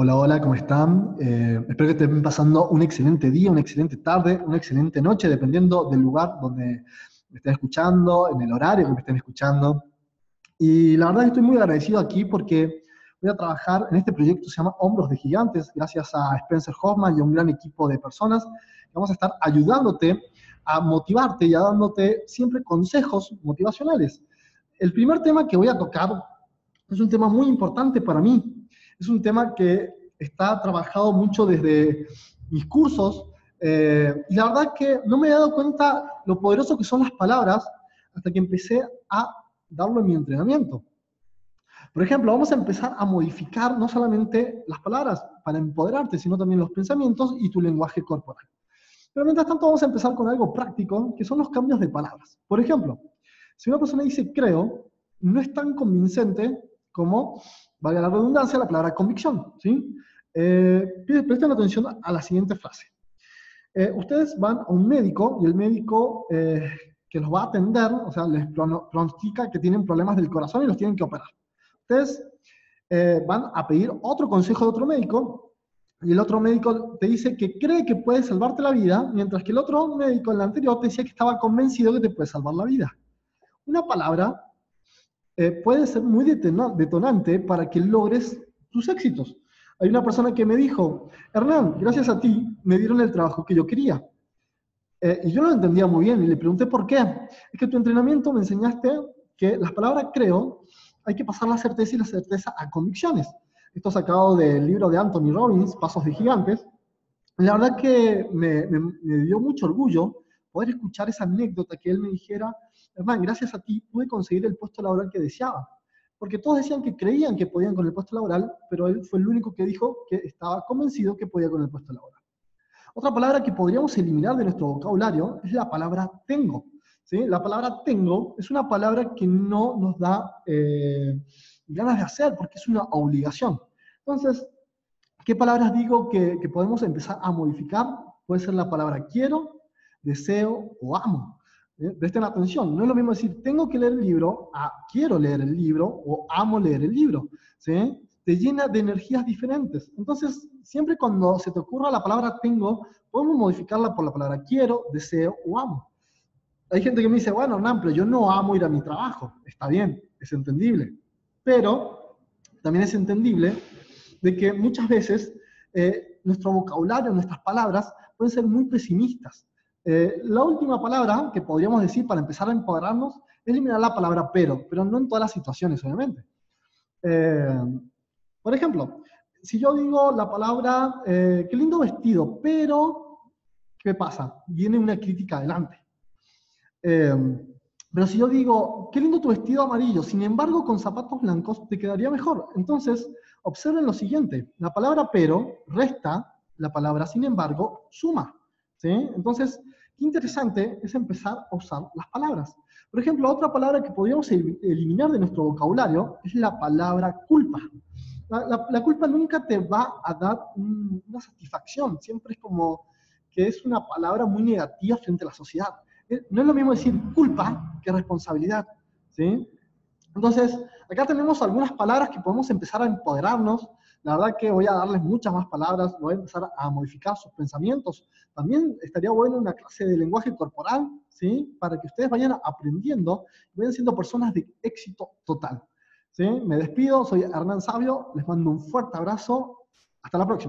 Hola, hola, ¿cómo están? Eh, espero que estén pasando un excelente día, una excelente tarde, una excelente noche, dependiendo del lugar donde me estén escuchando, en el horario que me estén escuchando. Y la verdad estoy muy agradecido aquí porque voy a trabajar en este proyecto que se llama Hombros de Gigantes, gracias a Spencer Hoffman y a un gran equipo de personas vamos a estar ayudándote a motivarte y a dándote siempre consejos motivacionales. El primer tema que voy a tocar es un tema muy importante para mí, es un tema que está trabajado mucho desde mis cursos eh, y la verdad que no me he dado cuenta lo poderoso que son las palabras hasta que empecé a darlo en mi entrenamiento. Por ejemplo, vamos a empezar a modificar no solamente las palabras para empoderarte, sino también los pensamientos y tu lenguaje corporal. Pero mientras tanto vamos a empezar con algo práctico, que son los cambios de palabras. Por ejemplo, si una persona dice creo, no es tan convincente como valga la redundancia, la palabra convicción. ¿sí? Eh, presten atención a la siguiente frase. Eh, ustedes van a un médico y el médico eh, que los va a atender, o sea, les pronostica que tienen problemas del corazón y los tienen que operar. Ustedes van a pedir otro consejo de otro médico y el otro médico te dice que cree que puede salvarte la vida, mientras que el otro médico, en la anterior, te decía que estaba convencido que te puede salvar la vida. Una palabra eh, puede ser muy detonante para que logres tus éxitos. Hay una persona que me dijo, Hernán, gracias a ti me dieron el trabajo que yo quería. Eh, y yo no lo entendía muy bien y le pregunté por qué. Es que tu entrenamiento me enseñaste que las palabras creo hay que pasar la certeza y la certeza a convicciones. Esto sacado del libro de Anthony Robbins, Pasos de Gigantes. La verdad que me, me dio mucho orgullo poder escuchar esa anécdota que él me dijera, hermano, gracias a ti pude conseguir el puesto laboral que deseaba. Porque todos decían que creían que podían con el puesto laboral, pero él fue el único que dijo que estaba convencido que podía con el puesto laboral. Otra palabra que podríamos eliminar de nuestro vocabulario es la palabra tengo. ¿sí? La palabra tengo es una palabra que no nos da eh, ganas de hacer porque es una obligación. Entonces, ¿qué palabras digo que, que podemos empezar a modificar? Puede ser la palabra quiero, deseo o amo. ¿Eh? Presten atención, no es lo mismo decir tengo que leer el libro a quiero leer el libro o amo leer el libro. ¿sí? Te llena de energías diferentes. Entonces, siempre cuando se te ocurra la palabra tengo, podemos modificarla por la palabra quiero, deseo o amo. Hay gente que me dice, bueno, Hernán, pero yo no amo ir a mi trabajo. Está bien, es entendible. Pero también es entendible de que muchas veces eh, nuestro vocabulario, nuestras palabras pueden ser muy pesimistas. Eh, la última palabra que podríamos decir para empezar a empoderarnos es eliminar la palabra pero, pero no en todas las situaciones, obviamente. Eh, por ejemplo, si yo digo la palabra, eh, qué lindo vestido, pero, ¿qué pasa? Viene una crítica adelante. pero si yo digo, qué lindo tu vestido amarillo, sin embargo con zapatos blancos te quedaría mejor. Entonces, observen lo siguiente, la palabra pero resta, la palabra sin embargo suma. ¿sí? Entonces, interesante es empezar a usar las palabras. Por ejemplo, otra palabra que podríamos eliminar de nuestro vocabulario es la palabra culpa. La, culpa nunca te va a dar una satisfacción, siempre es como que es una palabra muy negativa frente a la sociedad. Eh, no es lo mismo decir culpa que responsabilidad. ¿sí? Entonces, acá tenemos algunas palabras que podemos empezar a empoderarnos la verdad que voy a darles muchas más palabras, voy a empezar a modificar sus pensamientos. También estaría bueno una clase de lenguaje corporal, ¿sí? Para que ustedes vayan aprendiendo y vayan siendo personas de éxito total. ¿sí? Me despido, soy Hernán Sabio, les mando un fuerte abrazo, hasta la próxima.